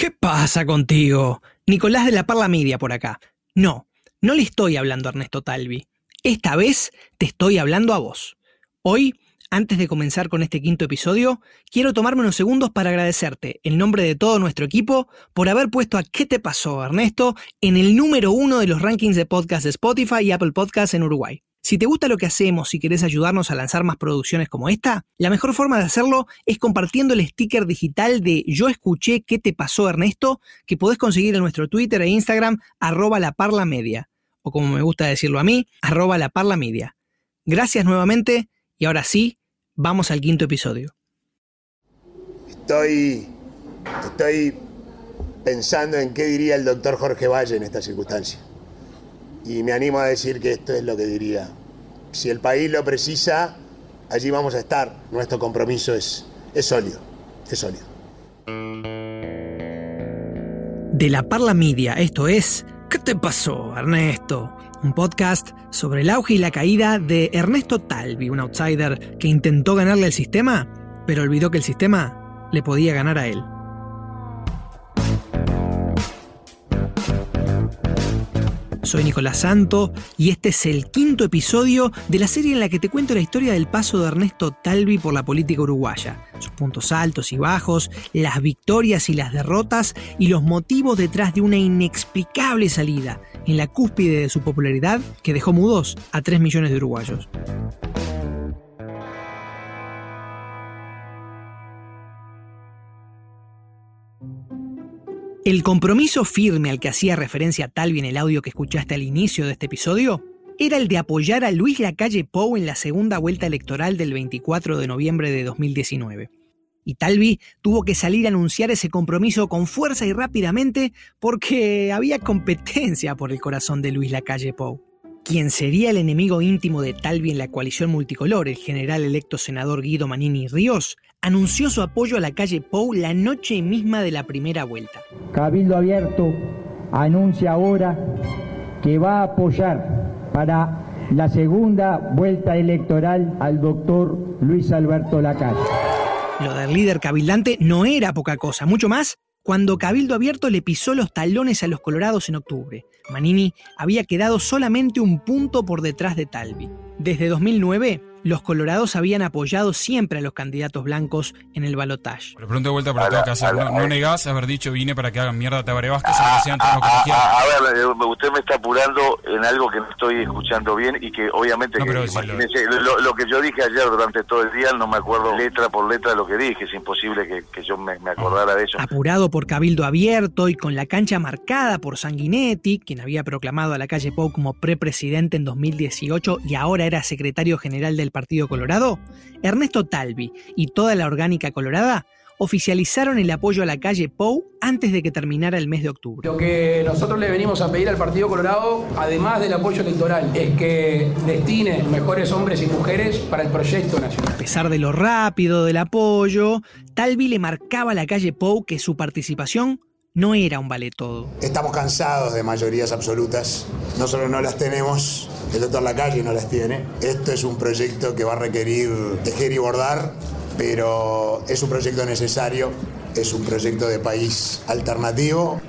¿Qué pasa contigo? Nicolás de la Parla Media por acá. No, no le estoy hablando a Ernesto Talvi. Esta vez te estoy hablando a vos. Hoy, antes de comenzar con este quinto episodio, quiero tomarme unos segundos para agradecerte, en nombre de todo nuestro equipo, por haber puesto a ¿Qué te pasó, Ernesto? en el número uno de los rankings de podcast de Spotify y Apple Podcasts en Uruguay. Si te gusta lo que hacemos y querés ayudarnos a lanzar más producciones como esta, la mejor forma de hacerlo es compartiendo el sticker digital de Yo escuché qué te pasó Ernesto, que podés conseguir en nuestro Twitter e Instagram, arroba la parla media, o como me gusta decirlo a mí, arroba la parla media. Gracias nuevamente y ahora sí, vamos al quinto episodio. Estoy, estoy pensando en qué diría el doctor Jorge Valle en esta circunstancia. Y me animo a decir que esto es lo que diría. Si el país lo precisa, allí vamos a estar. Nuestro compromiso es, es sólido, es sólido. De la Parla Media, esto es ¿Qué te pasó, Ernesto? Un podcast sobre el auge y la caída de Ernesto Talvi, un outsider que intentó ganarle al sistema, pero olvidó que el sistema le podía ganar a él. Soy Nicolás Santo y este es el quinto episodio de la serie en la que te cuento la historia del paso de Ernesto Talvi por la política uruguaya, sus puntos altos y bajos, las victorias y las derrotas y los motivos detrás de una inexplicable salida en la cúspide de su popularidad que dejó mudos a 3 millones de uruguayos. El compromiso firme al que hacía referencia Talvi en el audio que escuchaste al inicio de este episodio era el de apoyar a Luis Lacalle Pou en la segunda vuelta electoral del 24 de noviembre de 2019. Y Talvi tuvo que salir a anunciar ese compromiso con fuerza y rápidamente porque había competencia por el corazón de Luis Lacalle Pou. Quien sería el enemigo íntimo de Talvi en la coalición multicolor, el general electo senador Guido Manini Ríos, anunció su apoyo a la calle Pou la noche misma de la primera vuelta. Cabildo Abierto anuncia ahora que va a apoyar para la segunda vuelta electoral al doctor Luis Alberto Lacalle. Lo del líder cabildante no era poca cosa, mucho más cuando Cabildo Abierto le pisó los talones a los colorados en octubre. Manini había quedado solamente un punto por detrás de Talvi. Desde 2009, los colorados habían apoyado siempre a los candidatos blancos en el balotaje. Pero pronto de vuelta para hacer. No, no negás haber dicho vine para que hagan mierda a Tabaré Vázquez ah, quieran. ah, a ver, eh, usted me está apurando en algo que no estoy escuchando bien y que obviamente, No, que, lo- imagínese, lo, lo que yo dije ayer durante todo el día, no me acuerdo letra por letra de lo que dije, es imposible que, que yo me, me acordara de eso. Apurado por Cabildo Abierto y con la cancha marcada por Sanguinetti, quien había proclamado a la calle Pou como prepresidente en 2018 y ahora era secretario general del Partido Colorado, Ernesto Talvi y toda la orgánica colorada oficializaron el apoyo a la calle Pou antes de que terminara el mes de octubre. Lo que nosotros le venimos a pedir al Partido Colorado, además del apoyo electoral, es que destine mejores hombres y mujeres para el proyecto nacional. A pesar de lo rápido del apoyo, Talvi le marcaba a la calle Pou que su participación no era un vale todo. Estamos cansados de mayorías absolutas. No solo no las tenemos, el doctor Lacalle no las tiene. Esto es un proyecto que va a requerir tejer y bordar, pero es un proyecto necesario, es un proyecto de país alternativo.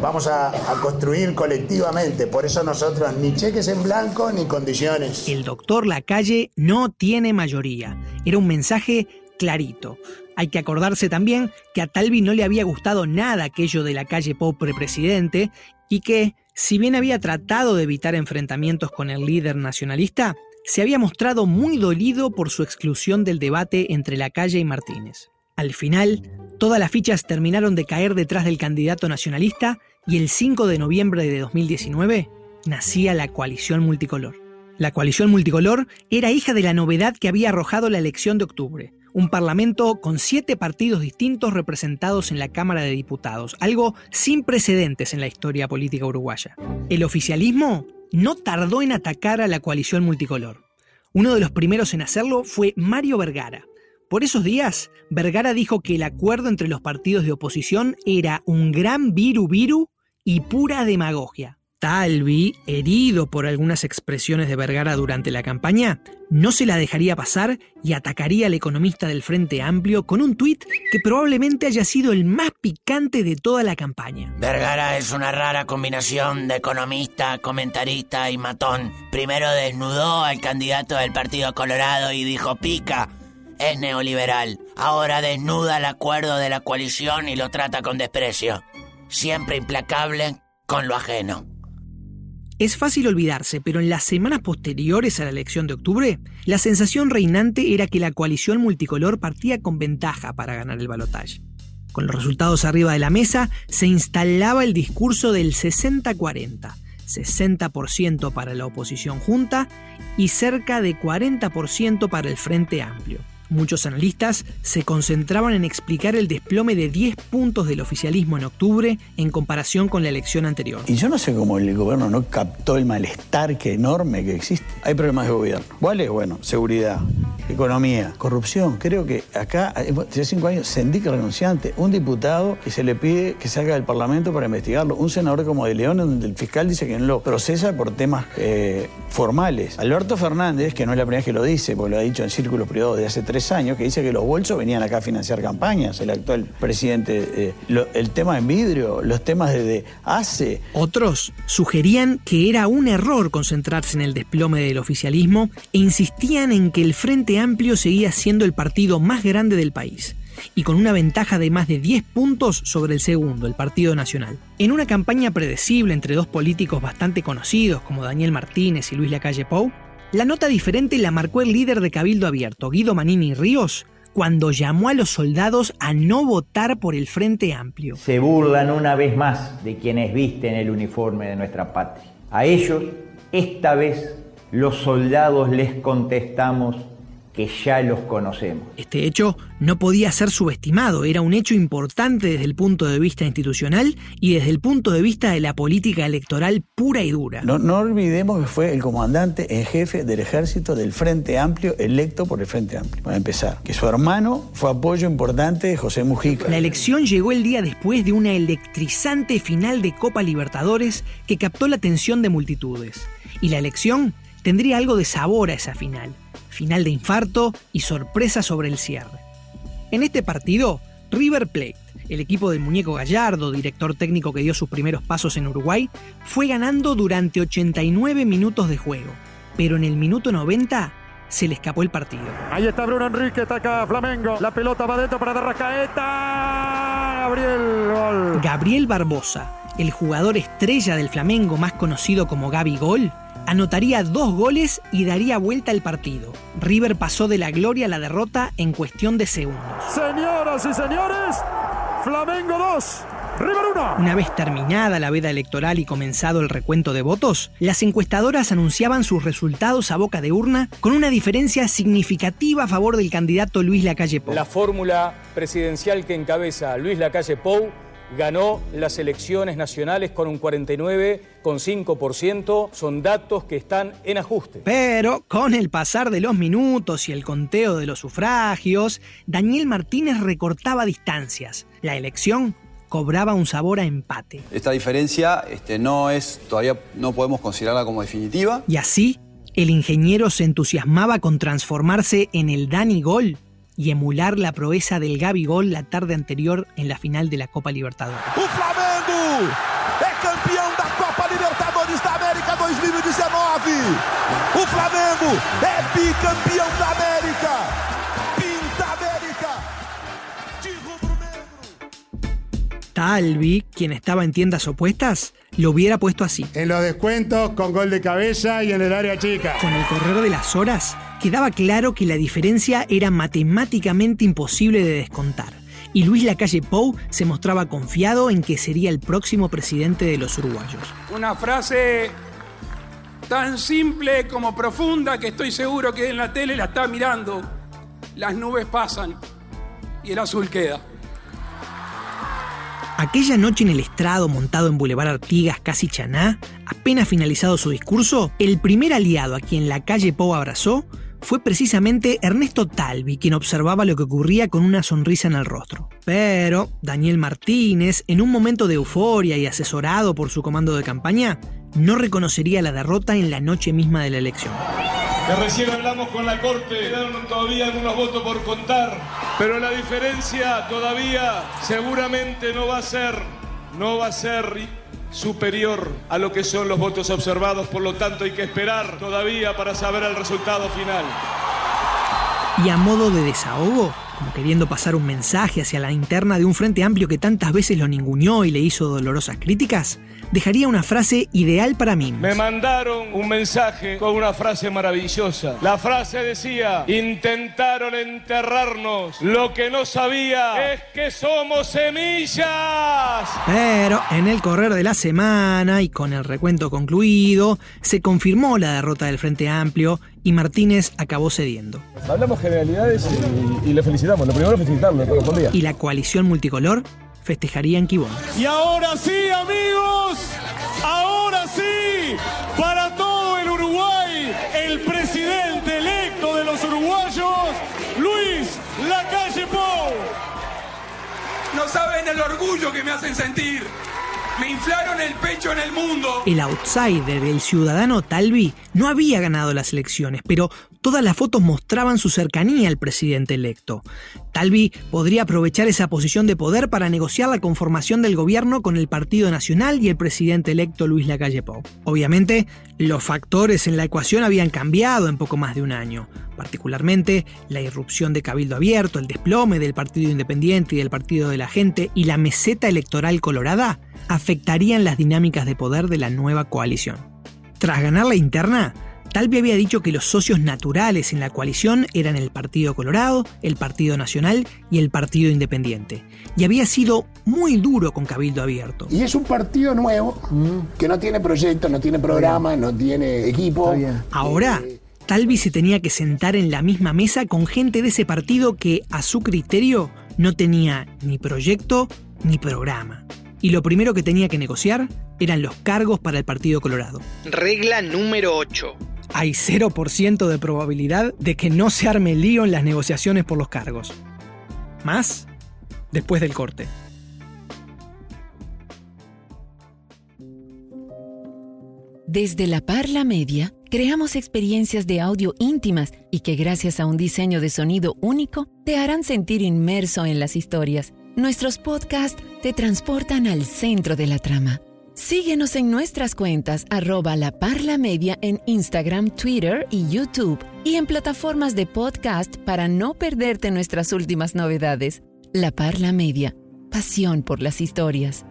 Vamos a, a construir colectivamente, por eso nosotros ni cheques en blanco ni condiciones. El doctor Lacalle no tiene mayoría. Era un mensaje clarito. Hay que acordarse también que a Talvi no le había gustado nada aquello de la calle Pop presidente y que, si bien había tratado de evitar enfrentamientos con el líder nacionalista, se había mostrado muy dolido por su exclusión del debate entre la calle y Martínez. Al final, todas las fichas terminaron de caer detrás del candidato nacionalista y el 5 de noviembre de 2019 nacía la coalición multicolor. La coalición multicolor era hija de la novedad que había arrojado la elección de octubre, un parlamento con siete partidos distintos representados en la Cámara de Diputados, algo sin precedentes en la historia política uruguaya. El oficialismo no tardó en atacar a la coalición multicolor. Uno de los primeros en hacerlo fue Mario Vergara. Por esos días, Vergara dijo que el acuerdo entre los partidos de oposición era un gran viru viru y pura demagogia. Talvi, herido por algunas expresiones de Vergara durante la campaña, no se la dejaría pasar y atacaría al economista del Frente Amplio con un tuit que probablemente haya sido el más picante de toda la campaña. Vergara es una rara combinación de economista, comentarista y matón. Primero desnudó al candidato del Partido Colorado y dijo pica. Es neoliberal. Ahora desnuda el acuerdo de la coalición y lo trata con desprecio. Siempre implacable con lo ajeno. Es fácil olvidarse, pero en las semanas posteriores a la elección de octubre, la sensación reinante era que la coalición multicolor partía con ventaja para ganar el balotaje. Con los resultados arriba de la mesa, se instalaba el discurso del 60-40, 60% para la oposición junta y cerca de 40% para el Frente Amplio. Muchos analistas se concentraban en explicar el desplome de 10 puntos del oficialismo en octubre en comparación con la elección anterior. Y yo no sé cómo el gobierno no captó el malestar que enorme que existe. Hay problemas de gobierno. ¿Cuál es? Bueno, seguridad, economía, corrupción. Creo que acá, hace cinco años, se indica renunciante, un diputado que se le pide que salga del Parlamento para investigarlo, un senador como de León, donde el fiscal dice que no lo procesa por temas eh, formales. Alberto Fernández, que no es la primera vez que lo dice, porque lo ha dicho en círculos privados de hace tres años que dice que los bolsos venían acá a financiar campañas, el actual presidente. Eh, el tema en vidrio, los temas de, ACE. Otros sugerían que era un error concentrarse en el desplome del oficialismo e insistían en que el Frente Amplio seguía siendo el partido más grande del país y con una ventaja de más de 10 puntos sobre el segundo, el Partido Nacional. En una campaña predecible entre dos políticos bastante conocidos como Daniel Martínez y Luis Lacalle Pou, la nota diferente la marcó el líder de Cabildo Abierto, Guido Manini Ríos, cuando llamó a los soldados a no votar por el Frente Amplio. Se burlan una vez más de quienes visten el uniforme de nuestra patria. A ellos, esta vez, los soldados les contestamos que ya los conocemos. Este hecho no podía ser subestimado, era un hecho importante desde el punto de vista institucional y desde el punto de vista de la política electoral pura y dura. No, no olvidemos que fue el comandante en jefe del ejército del Frente Amplio, electo por el Frente Amplio. Para empezar, que su hermano fue apoyo importante de José Mujica. La elección llegó el día después de una electrizante final de Copa Libertadores que captó la atención de multitudes. Y la elección tendría algo de sabor a esa final final de infarto y sorpresa sobre el cierre. En este partido, River Plate, el equipo del muñeco Gallardo, director técnico que dio sus primeros pasos en Uruguay, fue ganando durante 89 minutos de juego, pero en el minuto 90 se le escapó el partido. Ahí está Bruno Enrique, está acá Flamengo. La pelota va dentro para Derrascaeta. Gabriel Gol. Gabriel Barbosa, el jugador estrella del Flamengo más conocido como Gabi Gol, anotaría dos goles y daría vuelta al partido. River pasó de la gloria a la derrota en cuestión de segundos. Señoras y señores, Flamengo 2. River 1. Una vez terminada la veda electoral y comenzado el recuento de votos, las encuestadoras anunciaban sus resultados a boca de urna con una diferencia significativa a favor del candidato Luis Lacalle Pou. La fórmula presidencial que encabeza Luis Lacalle Pou ganó las elecciones nacionales con un 49,5%. Son datos que están en ajuste. Pero con el pasar de los minutos y el conteo de los sufragios, Daniel Martínez recortaba distancias. La elección cobraba un sabor a empate. Esta diferencia este, no es, todavía no podemos considerarla como definitiva. Y así, el ingeniero se entusiasmaba con transformarse en el Dani Gol y emular la proeza del Gabigol la tarde anterior en la final de la Copa Libertadores. ¡Un Flamengo es campeón de la Copa Libertadores de América 2019. ¡Un Flamengo es bicampeón de América. Pinta América. Talvi, quien estaba en tiendas opuestas, lo hubiera puesto así. En los descuentos, con gol de cabeza y en el área chica. Con el correr de las horas, quedaba claro que la diferencia era matemáticamente imposible de descontar. Y Luis Lacalle Pou se mostraba confiado en que sería el próximo presidente de los uruguayos. Una frase tan simple como profunda que estoy seguro que en la tele la está mirando. Las nubes pasan y el azul queda. Aquella noche en el estrado montado en Boulevard Artigas, casi Chaná, apenas finalizado su discurso, el primer aliado a quien la calle Pou abrazó fue precisamente Ernesto Talvi, quien observaba lo que ocurría con una sonrisa en el rostro. Pero Daniel Martínez, en un momento de euforia y asesorado por su comando de campaña, no reconocería la derrota en la noche misma de la elección. Que recién hablamos con la Corte, quedaron todavía algunos votos por contar, pero la diferencia todavía seguramente no va a ser, no va a ser superior a lo que son los votos observados, por lo tanto hay que esperar todavía para saber el resultado final. Y a modo de desahogo, como queriendo pasar un mensaje hacia la interna de un frente amplio que tantas veces lo ninguneó y le hizo dolorosas críticas, dejaría una frase ideal para mí. Me mandaron un mensaje con una frase maravillosa. La frase decía, intentaron enterrarnos. Lo que no sabía es que somos semillas. Pero en el correr de la semana y con el recuento concluido, se confirmó la derrota del Frente Amplio y Martínez acabó cediendo. Hablamos generalidades y, le felicitamos. Lo primero felicitarlo, correspondía. Y la coalición multicolor festejaría en Quibón. Y ahora sí, amigos, ahora sí, para todo el Uruguay, el presidente electo de los uruguayos, Luis Lacalle Pou. No saben el orgullo que me hacen sentir. Me inflaron el pecho en el mundo. El outsider, el ciudadano Talvi, no había ganado las elecciones, pero todas las fotos mostraban su cercanía al presidente electo. Talvi podría aprovechar esa posición de poder para negociar la conformación del gobierno con el Partido Nacional y el presidente electo Luis Lacalle Pou. Obviamente, los factores en la ecuación habían cambiado en poco más de un año, particularmente la irrupción de Cabildo Abierto, el desplome del Partido Independiente y del Partido de la Gente y la meseta electoral colorada afectarían las dinámicas de poder de la nueva coalición. Tras ganar la interna, Talvi había dicho que los socios naturales en la coalición eran el Partido Colorado, el Partido Nacional y el Partido Independiente. Y había sido muy duro con Cabildo Abierto. Y es un partido nuevo que no tiene proyecto, no tiene programa, no tiene equipo. Ahora, Talvi se tenía que sentar en la misma mesa con gente de ese partido que, a su criterio, no tenía ni proyecto ni programa y lo primero que tenía que negociar eran los cargos para el Partido Colorado. Regla número 8. Hay 0% de probabilidad de que no se arme lío en las negociaciones por los cargos. Más después del corte. Desde la Parla Media, creamos experiencias de audio íntimas y que gracias a un diseño de sonido único te harán sentir inmerso en las historias Nuestros podcasts te transportan al centro de la trama. Síguenos en nuestras cuentas arroba la parla media en Instagram, Twitter y YouTube y en plataformas de podcast para no perderte nuestras últimas novedades. La Parla Media, pasión por las historias.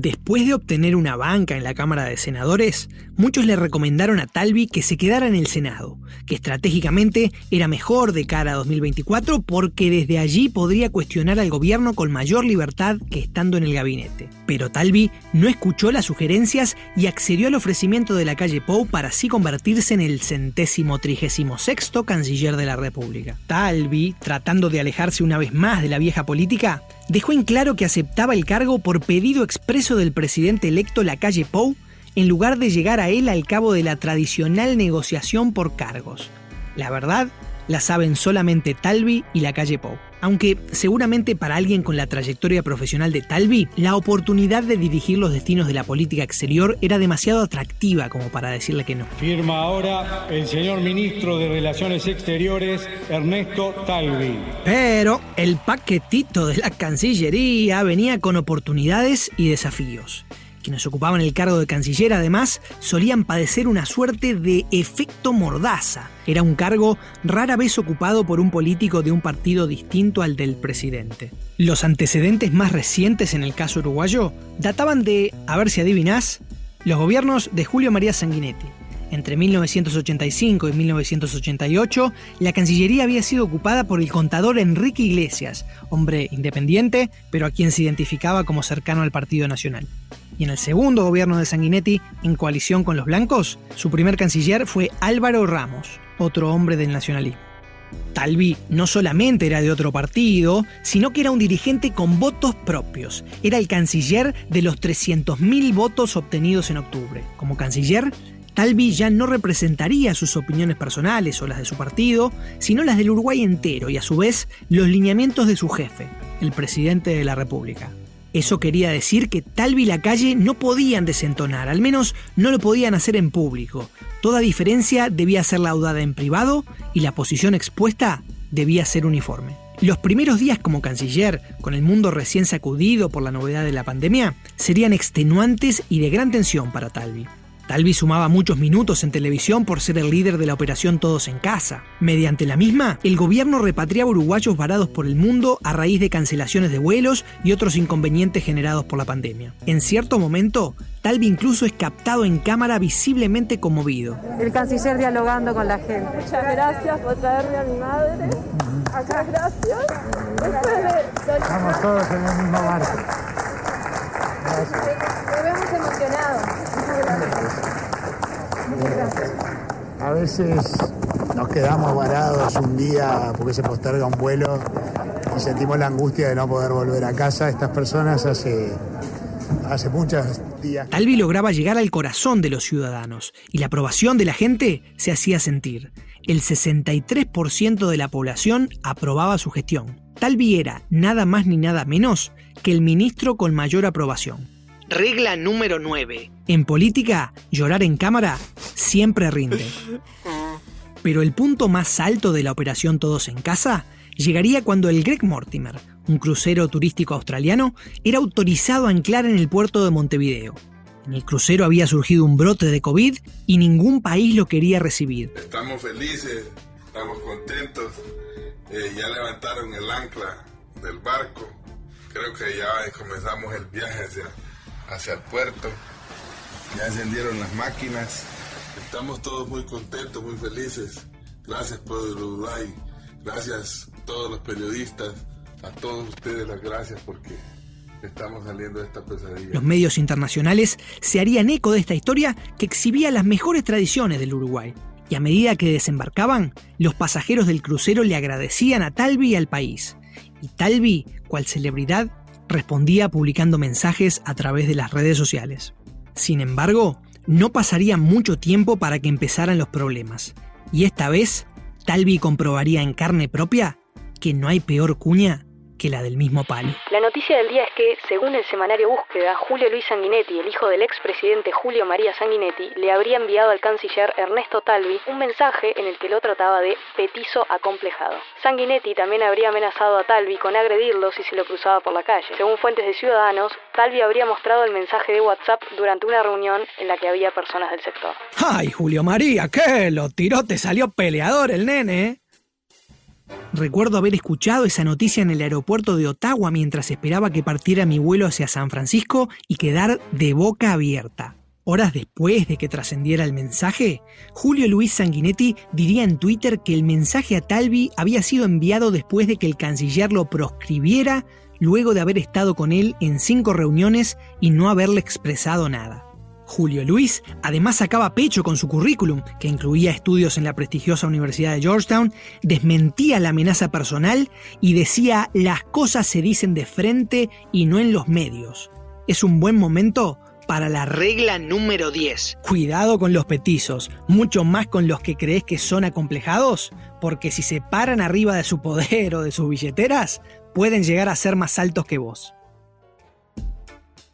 Después de obtener una banca en la Cámara de Senadores, muchos le recomendaron a Talvi que se quedara en el Senado, que estratégicamente era mejor de cara a 2024 porque desde allí podría cuestionar al gobierno con mayor libertad que estando en el gabinete. Pero Talvi no escuchó las sugerencias y accedió al ofrecimiento de la calle Pou para así convertirse en el centésimo trigésimo sexto canciller de la República. Talvi, tratando de alejarse una vez más de la vieja política, dejó en claro que aceptaba el cargo por pedido expreso del presidente electo Lacalle Pou en lugar de llegar a él al cabo de la tradicional negociación por cargos. La verdad, la saben solamente Talvi y la calle Pou. Aunque seguramente para alguien con la trayectoria profesional de Talvi, la oportunidad de dirigir los destinos de la política exterior era demasiado atractiva como para decirle que no. Firma ahora el señor ministro de Relaciones Exteriores, Ernesto Talvi. Pero el paquetito de la Cancillería venía con oportunidades y desafíos. Quienes ocupaban el cargo de canciller además solían padecer una suerte de efecto mordaza. Era un cargo rara vez ocupado por un político de un partido distinto al del presidente. Los antecedentes más recientes en el caso uruguayo databan de, a ver si adivinás, los gobiernos de Julio María Sanguinetti. Entre 1985 y 1988, la Cancillería había sido ocupada por el contador Enrique Iglesias, hombre independiente, pero a quien se identificaba como cercano al Partido Nacional y en el segundo gobierno de Sanguinetti, en coalición con los blancos, su primer canciller fue Álvaro Ramos, otro hombre del nacionalismo. Talvi no solamente era de otro partido, sino que era un dirigente con votos propios. Era el canciller de los 300.000 votos obtenidos en octubre. Como canciller, Talvi ya no representaría sus opiniones personales o las de su partido, sino las del Uruguay entero y a su vez los lineamientos de su jefe, el presidente de la República. Eso quería decir que Talvi y la calle no podían desentonar, al menos no lo podían hacer en público. Toda diferencia debía ser laudada en privado y la posición expuesta debía ser uniforme. Los primeros días como canciller, con el mundo recién sacudido por la novedad de la pandemia, serían extenuantes y de gran tensión para Talvi. Talvi sumaba muchos minutos en televisión por ser el líder de la operación Todos en Casa. Mediante la misma, el gobierno repatriaba uruguayos varados por el mundo a raíz de cancelaciones de vuelos y otros inconvenientes generados por la pandemia. En cierto momento, Talvi incluso es captado en cámara visiblemente conmovido. El canciller dialogando con la gente. Muchas gracias por traerme a mi madre. Acá, gracias. Estamos todos en el mismo barco. Nos vemos emocionados. Muchas gracias. A veces nos quedamos varados un día porque se posterga un vuelo y sentimos la angustia de no poder volver a casa. Estas personas hace, hace muchos días. Talvi lograba llegar al corazón de los ciudadanos y la aprobación de la gente se hacía sentir. El 63% de la población aprobaba su gestión. Talvi era nada más ni nada menos que el ministro con mayor aprobación. Regla número 9. En política, llorar en cámara siempre rinde. Pero el punto más alto de la operación Todos en Casa llegaría cuando el Greg Mortimer, un crucero turístico australiano, era autorizado a anclar en el puerto de Montevideo. En el crucero había surgido un brote de COVID y ningún país lo quería recibir. Estamos felices, estamos contentos. Eh, ya levantaron el ancla del barco. Creo que ya comenzamos el viaje hacia, hacia el puerto. Ya encendieron las máquinas. Estamos todos muy contentos, muy felices. Gracias por el Uruguay. Gracias a todos los periodistas. A todos ustedes las gracias porque estamos saliendo de esta pesadilla. Los medios internacionales se harían eco de esta historia que exhibía las mejores tradiciones del Uruguay. Y a medida que desembarcaban, los pasajeros del crucero le agradecían a Talvi y al país. Y Talvi, cual celebridad, respondía publicando mensajes a través de las redes sociales. Sin embargo, no pasaría mucho tiempo para que empezaran los problemas. Y esta vez, Talvi comprobaría en carne propia que no hay peor cuña que la del mismo palo. La noticia del día es que, según el semanario Búsqueda, Julio Luis Sanguinetti, el hijo del expresidente Julio María Sanguinetti, le habría enviado al canciller Ernesto Talvi un mensaje en el que lo trataba de petizo acomplejado. Sanguinetti también habría amenazado a Talvi con agredirlo si se lo cruzaba por la calle. Según fuentes de Ciudadanos, Talvi habría mostrado el mensaje de WhatsApp durante una reunión en la que había personas del sector. ¡Ay, Julio María! ¿Qué? Lo tiró, te salió peleador el nene, ¿eh? Recuerdo haber escuchado esa noticia en el aeropuerto de Ottawa mientras esperaba que partiera mi vuelo hacia San Francisco y quedar de boca abierta. Horas después de que trascendiera el mensaje, Julio Luis Sanguinetti diría en Twitter que el mensaje a Talvi había sido enviado después de que el canciller lo proscribiera luego de haber estado con él en cinco reuniones y no haberle expresado nada. Julio Luis además sacaba pecho con su currículum, que incluía estudios en la prestigiosa Universidad de Georgetown, desmentía la amenaza personal y decía las cosas se dicen de frente y no en los medios. Es un buen momento para la regla número 10. Cuidado con los petizos, mucho más con los que crees que son acomplejados, porque si se paran arriba de su poder o de sus billeteras, pueden llegar a ser más altos que vos.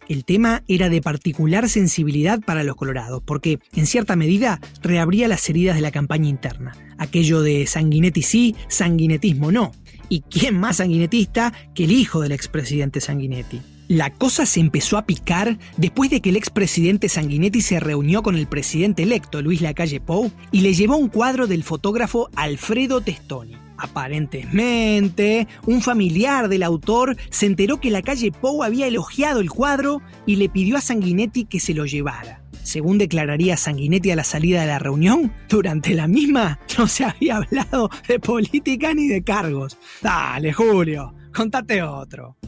El tema era de particular sensibilidad para los colorados, porque, en cierta medida, reabría las heridas de la campaña interna. Aquello de sanguinetti sí, sanguinetismo no. ¿Y quién más sanguinetista que el hijo del expresidente Sanguinetti? La cosa se empezó a picar después de que el expresidente Sanguinetti se reunió con el presidente electo, Luis Lacalle Pou, y le llevó un cuadro del fotógrafo Alfredo Testoni. Aparentemente, un familiar del autor se enteró que la calle Pou había elogiado el cuadro y le pidió a Sanguinetti que se lo llevara. Según declararía Sanguinetti a la salida de la reunión, durante la misma no se había hablado de política ni de cargos. Dale, Julio, contate otro.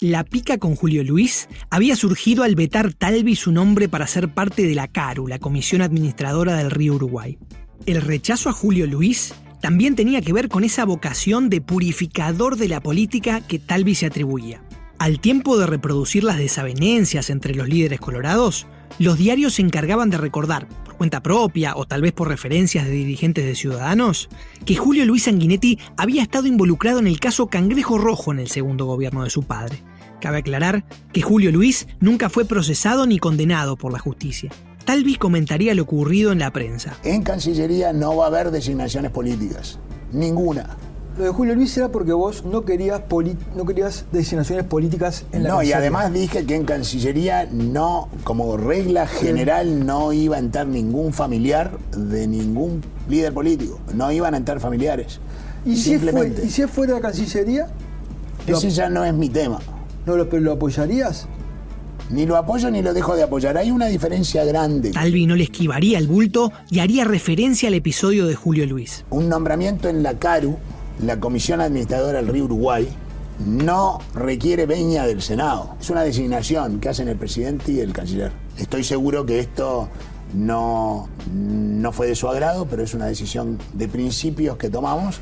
La pica con Julio Luis había surgido al vetar Talvi su nombre para ser parte de la CARU, la Comisión Administradora del Río Uruguay. El rechazo a Julio Luis también tenía que ver con esa vocación de purificador de la política que Talvi se atribuía. Al tiempo de reproducir las desavenencias entre los líderes colorados, los diarios se encargaban de recordar, por cuenta propia o tal vez por referencias de dirigentes de Ciudadanos, que Julio Luis Sanguinetti había estado involucrado en el caso Cangrejo Rojo en el segundo gobierno de su padre. Cabe aclarar que Julio Luis nunca fue procesado ni condenado por la justicia. Talvi comentaría lo ocurrido en la prensa. En Cancillería no va a haber designaciones políticas. Ninguna. Lo de Julio Luis era porque vos no querías, no querías designaciones políticas en la No, y además dije que en Cancillería no, como regla general, no iba a entrar ningún familiar de ningún líder político. No iban a entrar familiares. ¿Y si, Simplemente. ¿y si es fuera de la Cancillería? Ese ya no es mi tema. ¿No lo, pero lo apoyarías? Ni lo apoyo ni lo dejo de apoyar. Hay una diferencia grande. Talvi no le esquivaría el bulto y haría referencia al episodio de Julio Luis. Un nombramiento en la CARU la Comisión Administradora del Río Uruguay no requiere veña del Senado. Es una designación que hacen el presidente y el canciller. Estoy seguro que esto no, no fue de su agrado, pero es una decisión de principios que tomamos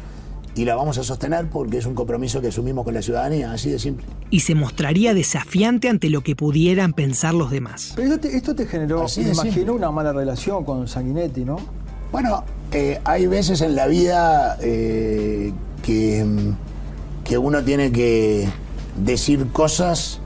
y la vamos a sostener porque es un compromiso que asumimos con la ciudadanía, así de simple. Y se mostraría desafiante ante lo que pudieran pensar los demás. Pero esto te, generó, me imagino, una mala relación con Sanguinetti, ¿no? Bueno, eh, hay veces en la vida eh, que, que uno tiene que decir cosas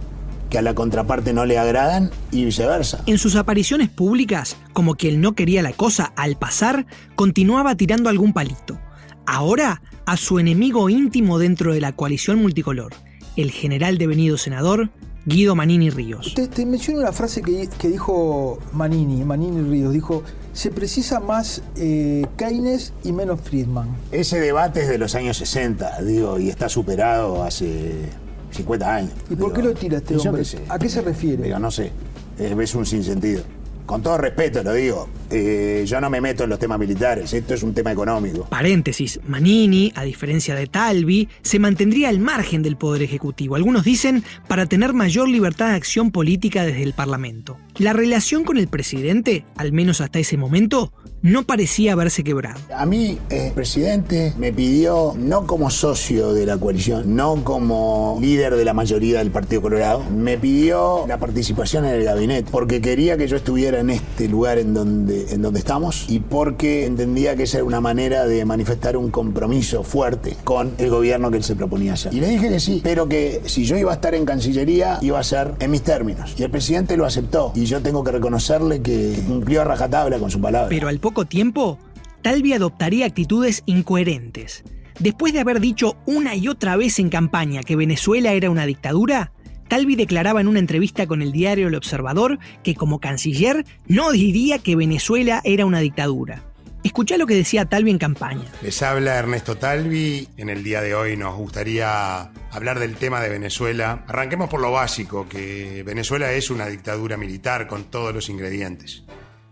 que a la contraparte no le agradan y viceversa. En sus apariciones públicas, como que él no quería la cosa al pasar, continuaba tirando algún palito. Ahora, a su enemigo íntimo dentro de la coalición multicolor, el general devenido senador, Guido Manini Ríos. Te, menciono una frase que, que, dijo Manini, Manini Ríos, dijo, se precisa más eh, Keynes y menos Friedman. Ese debate es de los años 60, digo, y está superado hace 50 años. ¿Y por qué lo tira este hombre? ¿A qué se refiere? Digo, no sé, es un sinsentido con todo respeto lo digo, eh, yo no me meto en los temas militares, esto es un tema económico. Paréntesis, Manini, a diferencia de Talvi, se mantendría al margen del Poder Ejecutivo. Algunos dicen para tener mayor libertad de acción política desde el Parlamento. La relación con el presidente, al menos hasta ese momento, no parecía haberse quebrado. A mí, el eh, presidente me pidió, no como socio de la coalición, no como líder de la mayoría del Partido Colorado, me pidió la participación en el gabinete, porque quería que yo estuviera en este lugar en donde, en donde estamos y porque entendía que esa era una manera de manifestar un compromiso fuerte con el gobierno que él se proponía hacer. Y le dije que sí, pero que si yo iba a estar en Cancillería, iba a ser en mis términos. Y el presidente lo aceptó. Y yo tengo que reconocerle que cumplió a rajatabla con su palabra. Pero al poco tiempo, Talvi adoptaría actitudes incoherentes. Después de haber dicho una y otra vez en campaña que Venezuela era una dictadura, Talvi declaraba en una entrevista con el diario El Observador que como canciller no diría que Venezuela era una dictadura. Escuchá lo que decía Talvi en campaña. Les habla Ernesto Talvi. En el día de hoy nos gustaría hablar del tema de Venezuela. Arranquemos por lo básico, que Venezuela es una dictadura militar con todos los ingredientes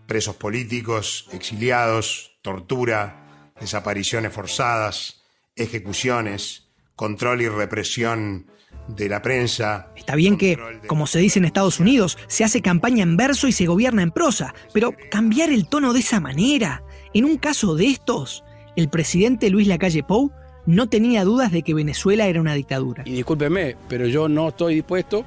presos políticos, exiliados, tortura, desapariciones forzadas, ejecuciones, control y represión de la prensa. Está bien que, como se dice en Estados Unidos, se hace campaña en verso y se gobierna en prosa, pero cambiar el tono de esa manera, en un caso de estos, el presidente Luis Lacalle Pou no tenía dudas de que Venezuela era una dictadura. Y discúlpeme, pero yo no estoy dispuesto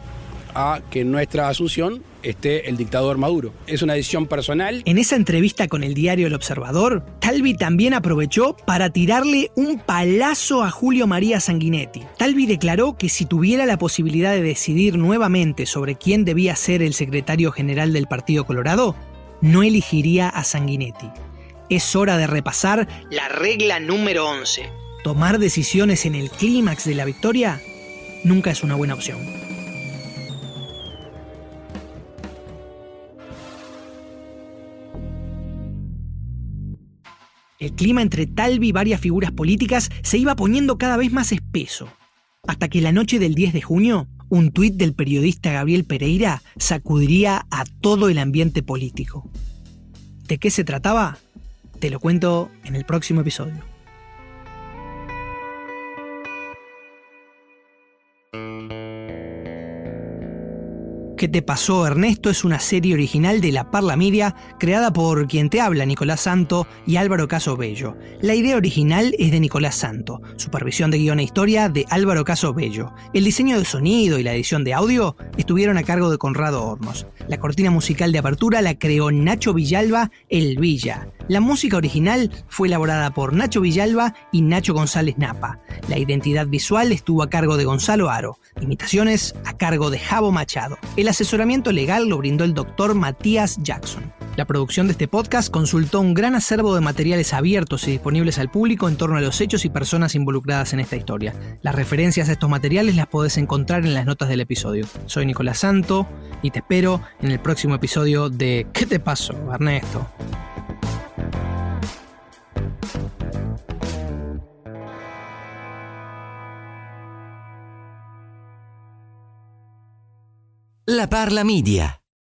a que en nuestra asunción esté el dictador Maduro. Es una decisión personal. En esa entrevista con el diario El Observador, Talvi también aprovechó para tirarle un palazo a Julio María Sanguinetti. Talvi declaró que si tuviera la posibilidad de decidir nuevamente sobre quién debía ser el secretario general del Partido Colorado, no elegiría a Sanguinetti. Es hora de repasar la regla número 11. Tomar decisiones en el clímax de la victoria nunca es una buena opción. El clima entre Talvi y varias figuras políticas se iba poniendo cada vez más espeso, hasta que la noche del 10 de junio, un tuit del periodista Gabriel Pereira sacudiría a todo el ambiente político. ¿De qué se trataba? Te lo cuento en el próximo episodio. ¿Qué te pasó Ernesto? es una serie original de La Parla Media creada por quien te habla, Nicolás Santo y Álvaro Caso Bello. La idea original es de Nicolás Santo, supervisión de guion e historia de Álvaro Caso Bello. El diseño de sonido y la edición de audio estuvieron a cargo de Conrado Hornos. La cortina musical de apertura la creó Nacho Villalba, El Villa. La música original fue elaborada por Nacho Villalba y Nacho González Napa. La identidad visual estuvo a cargo de Gonzalo Aro. Imitaciones a cargo de Javo Machado. El asesoramiento legal lo brindó el doctor Matías Jackson. La producción de este podcast consultó un gran acervo de materiales abiertos y disponibles al público en torno a los hechos y personas involucradas en esta historia. Las referencias a estos materiales las podés encontrar en las notas del episodio. Soy Nicolás Santo y te espero en el próximo episodio de ¿Qué te pasó, Ernesto? La Parla Media.